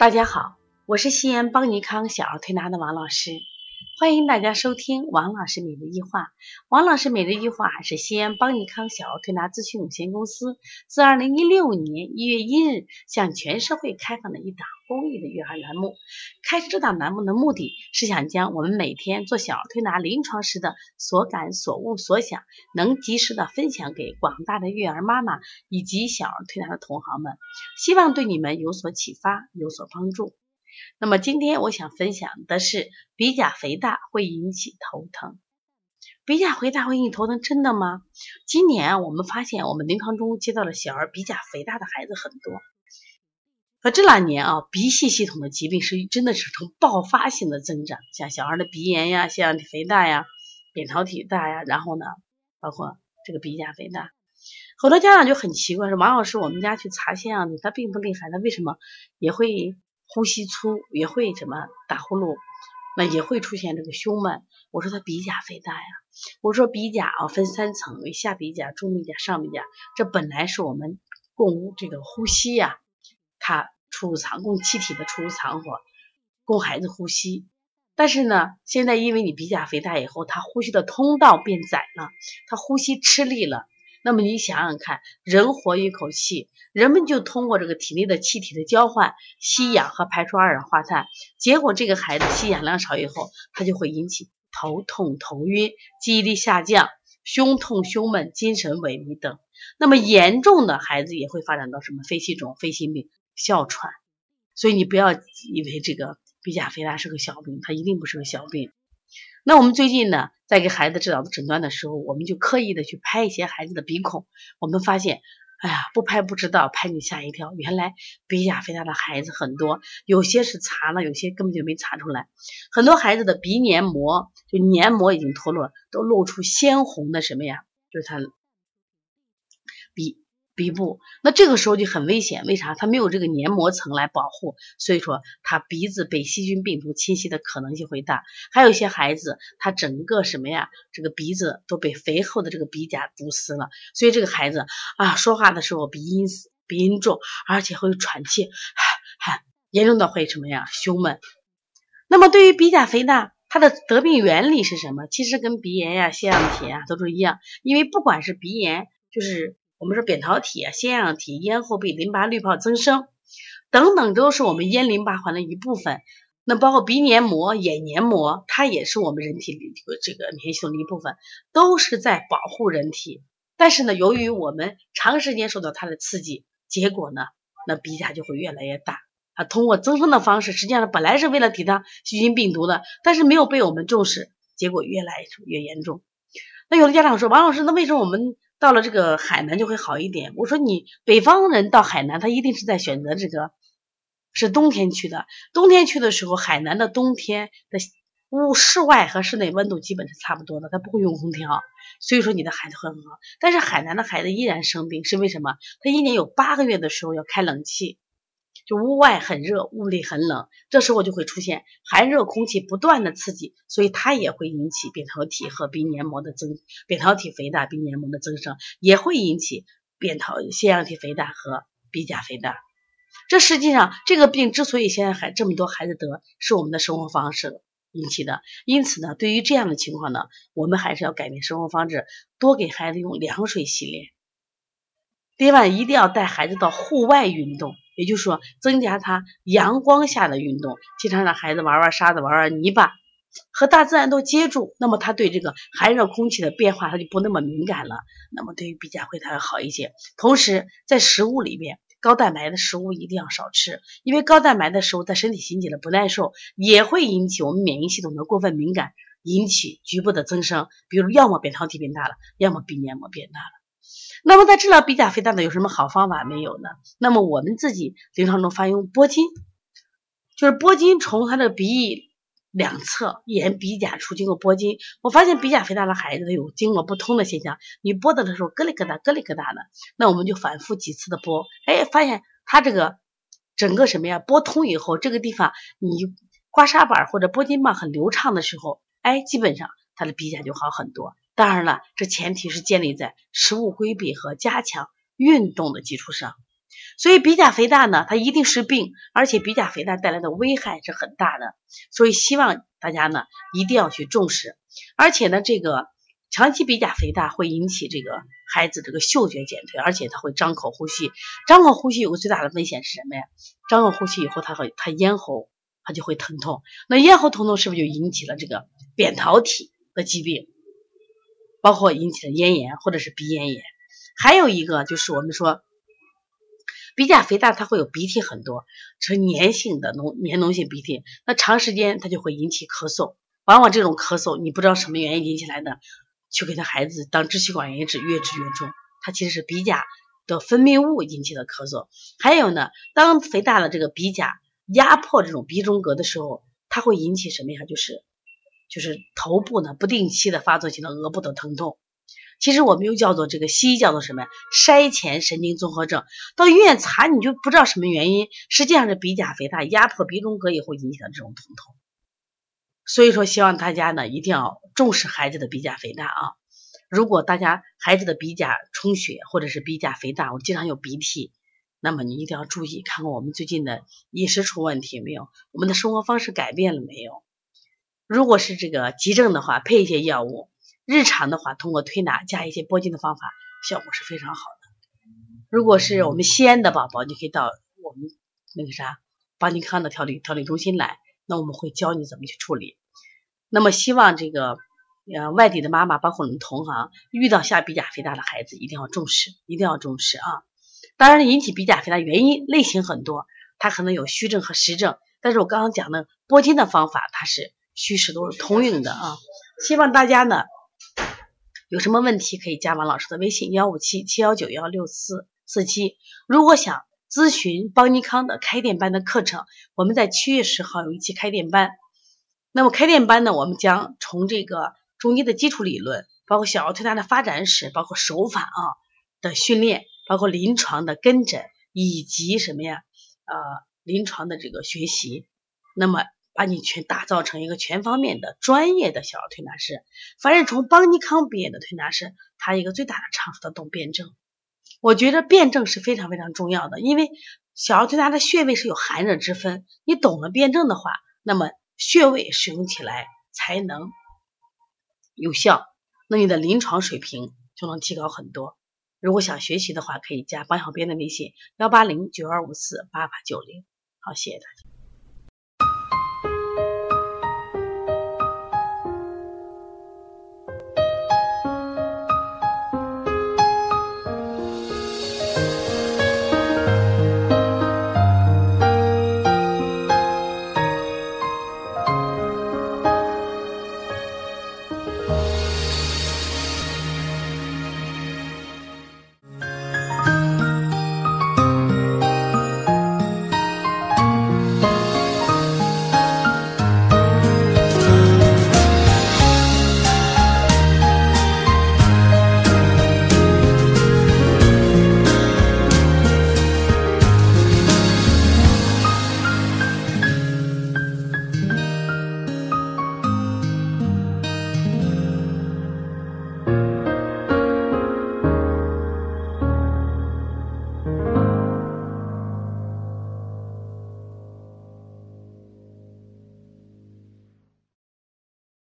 大家好，我是西安邦尼康小儿推拿的王老师，欢迎大家收听王老师每日一话。王老师每日一话是西安邦尼康小儿推拿咨询有限公司自二零一六年一月一日向全社会开放的一档公益的育儿栏目。开设这档栏目的目的是想将我们每天做小儿推拿临床时的所感所悟所想，能及时的分享给广大的育儿妈妈以及小儿推拿的同行们，希望对你们有所启发，有所帮助。那么今天我想分享的是鼻甲肥大会引起头疼。鼻甲肥大会引起头疼，真的吗？今年我们发现我们临床中接到了小儿鼻甲肥大的孩子很多。和这两年啊，鼻系系统的疾病是真的是呈爆发性的增长，像小孩的鼻炎呀、腺样体肥大呀、扁桃体大呀，然后呢，包括这个鼻甲肥大，很多家长就很奇怪，说王老师，我们家去查腺样体，他并不厉害，他为什么也会？呼吸粗也会什么打呼噜，那也会出现这个胸闷。我说他鼻甲肥大呀，我说鼻甲啊分三层，为下鼻甲、中鼻甲、上鼻甲。这本来是我们供这个呼吸呀，它储藏供气体的储藏和供孩子呼吸。但是呢，现在因为你鼻甲肥大以后，他呼吸的通道变窄了，他呼吸吃力了。那么你想想看，人活一口气，人们就通过这个体内的气体的交换，吸氧和排出二氧化碳。结果这个孩子吸氧量少以后，他就会引起头痛、头晕、记忆力下降、胸痛、胸闷、精神萎靡等。那么严重的孩子也会发展到什么肺气肿、肺心病、哮喘。所以你不要以为这个鼻甲肥大是个小病，它一定不是个小病。那我们最近呢，在给孩子治疗的诊断的时候，我们就刻意的去拍一些孩子的鼻孔。我们发现，哎呀，不拍不知道，拍你吓一跳。原来鼻甲肥大的孩子很多，有些是查了，有些根本就没查出来。很多孩子的鼻黏膜就黏膜已经脱落，都露出鲜红的什么呀？就是他鼻。部，那这个时候就很危险，为啥？它没有这个黏膜层来保护，所以说他鼻子被细菌病毒侵袭的可能性会大。还有一些孩子，他整个什么呀？这个鼻子都被肥厚的这个鼻甲堵死了，所以这个孩子啊，说话的时候鼻音鼻音重，而且会喘气，严重的会什么呀？胸闷。那么对于鼻甲肥大，它的得病原理是什么？其实跟鼻炎呀、腺样体啊都是一样，因为不管是鼻炎，就是。我们说扁桃体啊、腺样体、咽后壁淋巴滤泡增生等等，都是我们咽淋巴环的一部分。那包括鼻黏膜、眼黏膜，它也是我们人体里这个免疫系统的一部分，都是在保护人体。但是呢，由于我们长时间受到它的刺激，结果呢，那鼻甲就会越来越大。啊通过增生的方式，实际上本来是为了抵抗细菌病毒的，但是没有被我们重视，结果越来越严重。那有的家长说，王老师，那为什么我们？到了这个海南就会好一点。我说你北方人到海南，他一定是在选择这个是冬天去的。冬天去的时候，海南的冬天的屋室外和室内温度基本是差不多的，他不会用空调，所以说你的孩子会很好。但是海南的孩子依然生病，是为什么？他一年有八个月的时候要开冷气。就屋外很热，屋里很冷，这时候就会出现寒热空气不断的刺激，所以它也会引起扁桃体和鼻黏膜的增，扁桃体肥大、鼻黏膜的增生，也会引起扁桃腺样体肥大和鼻甲肥大。这实际上这个病之所以现在还这么多孩子得，是我们的生活方式引起的。因此呢，对于这样的情况呢，我们还是要改变生活方式，多给孩子用凉水洗脸。另外，一定要带孩子到户外运动。也就是说，增加他阳光下的运动，经常让孩子玩玩沙子、玩玩泥巴，和大自然都接触，那么他对这个寒热空气的变化他就不那么敏感了。那么对于鼻甲会他要好一些。同时，在食物里面，高蛋白的食物一定要少吃，因为高蛋白的食物在身体引起的不耐受，也会引起我们免疫系统的过分敏感，引起局部的增生，比如要么扁桃体变大了，要么鼻黏膜变大了。那么在治疗鼻甲肥大的有什么好方法没有呢？那么我们自己临床中发用拨筋，就是拨筋从他的鼻翼两侧沿鼻甲处经过拨筋。我发现鼻甲肥大的孩子有经络不通的现象，你拨的的时候咯里咯哒咯里咯哒的，那我们就反复几次的拨，哎，发现他这个整个什么呀拨通以后，这个地方你刮痧板或者拨筋棒很流畅的时候，哎，基本上他的鼻甲就好很多。当然了，这前提是建立在食物规避和加强运动的基础上。所以鼻甲肥大呢，它一定是病，而且鼻甲肥大带来的危害是很大的。所以希望大家呢一定要去重视，而且呢，这个长期鼻甲肥大会引起这个孩子这个嗅觉减退，而且他会张口呼吸。张口呼吸有个最大的危险是什么呀？张口呼吸以后，他会他咽喉他就会疼痛。那咽喉疼痛是不是就引起了这个扁桃体的疾病？包括引起的咽炎或者是鼻咽炎。还有一个就是我们说。鼻甲肥大，它会有鼻涕很多，是粘性的脓粘脓性鼻涕。那长时间它就会引起咳嗽，往往这种咳嗽你不知道什么原因引起来的，去给他孩子当支气管炎治，越治越重。它其实是鼻甲的分泌物引起的咳嗽。还有呢，当肥大的这个鼻甲压迫这种鼻中隔的时候，它会引起什么呀？就是就是头部呢不定期的发作性的额部的疼痛。其实我们又叫做这个西医叫做什么呀？筛前神经综合症。到医院查你就不知道什么原因，实际上是鼻甲肥大压迫鼻中隔以后引起的这种疼痛。所以说，希望大家呢一定要重视孩子的鼻甲肥大啊！如果大家孩子的鼻甲充血或者是鼻甲肥大，我经常有鼻涕，那么你一定要注意，看看我们最近的饮食出问题没有，我们的生活方式改变了没有？如果是这个急症的话，配一些药物。日常的话，通过推拿加一些拨筋的方法，效果是非常好的。如果是我们西安的宝宝，你可以到我们那个啥邦尼康的调理调理中心来，那我们会教你怎么去处理。那么希望这个呃外地的妈妈，包括我们同行，遇到下鼻甲肥大的孩子，一定要重视，一定要重视啊！当然，引起鼻甲肥大原因类型很多，它可能有虚症和实症，但是我刚刚讲的拨筋的方法，它是虚实都是通用的啊！希望大家呢。有什么问题可以加王老师的微信幺五七七幺九幺六四四七。如果想咨询邦尼康的开店班的课程，我们在七月十号有一期开店班。那么开店班呢，我们将从这个中医的基础理论，包括小儿推拿的发展史，包括手法啊的训练，包括临床的跟诊，以及什么呀呃临床的这个学习，那么。把你全打造成一个全方面的专业的小儿推拿师。凡是从邦尼康毕业的推拿师，他一个最大的长处，他懂辩证。我觉得辩证是非常非常重要的，因为小儿推拿的穴位是有寒热之分。你懂了辩证的话，那么穴位使用起来才能有效，那你的临床水平就能提高很多。如果想学习的话，可以加邦小编的微信：幺八零九二五四八八九零。好，谢谢大家。